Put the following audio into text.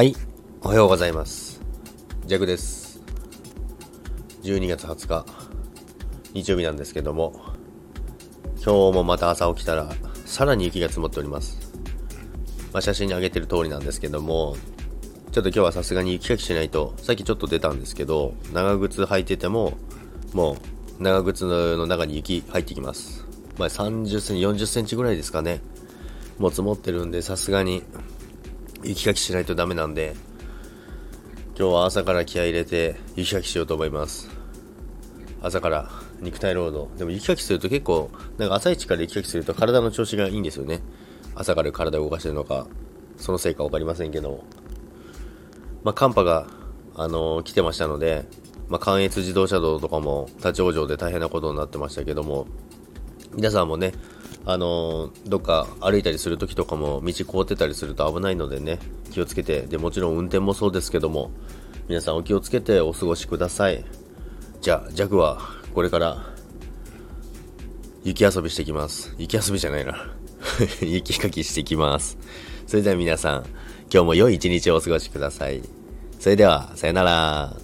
はい、おはようございます。ジャグです。12月20日、日曜日なんですけども、今日もまた朝起きたら、さらに雪が積もっております。まあ、写真に上げてる通りなんですけども、ちょっと今日はさすがに雪かきしないと、さっきちょっと出たんですけど、長靴履いてても、もう、長靴の中に雪入ってきます。まあ、30センチ、40センチぐらいですかね。もう積もってるんで、さすがに、雪かきしないとダメなんで、今日は朝から気合入れて雪かきしようと思います。朝から肉体労働。でも雪かきすると結構、なんか朝一から雪かきすると体の調子がいいんですよね。朝から体を動かしてるのか、そのせいかわかりませんけど。まあ、寒波が、あのー来てましたので、まあ、関越自動車道とかも立ち往生で大変なことになってましたけども、皆さんもね、あのどっか歩いたりする時とかも道凍ってたりすると危ないのでね気をつけて。でもちろん運転もそうですけども皆さんお気をつけてお過ごしください。じゃあジャグはこれから雪遊びしてきます。雪遊びじゃないな。雪かきしてきます。それでは皆さん今日も良い一日をお過ごしください。それではさよなら。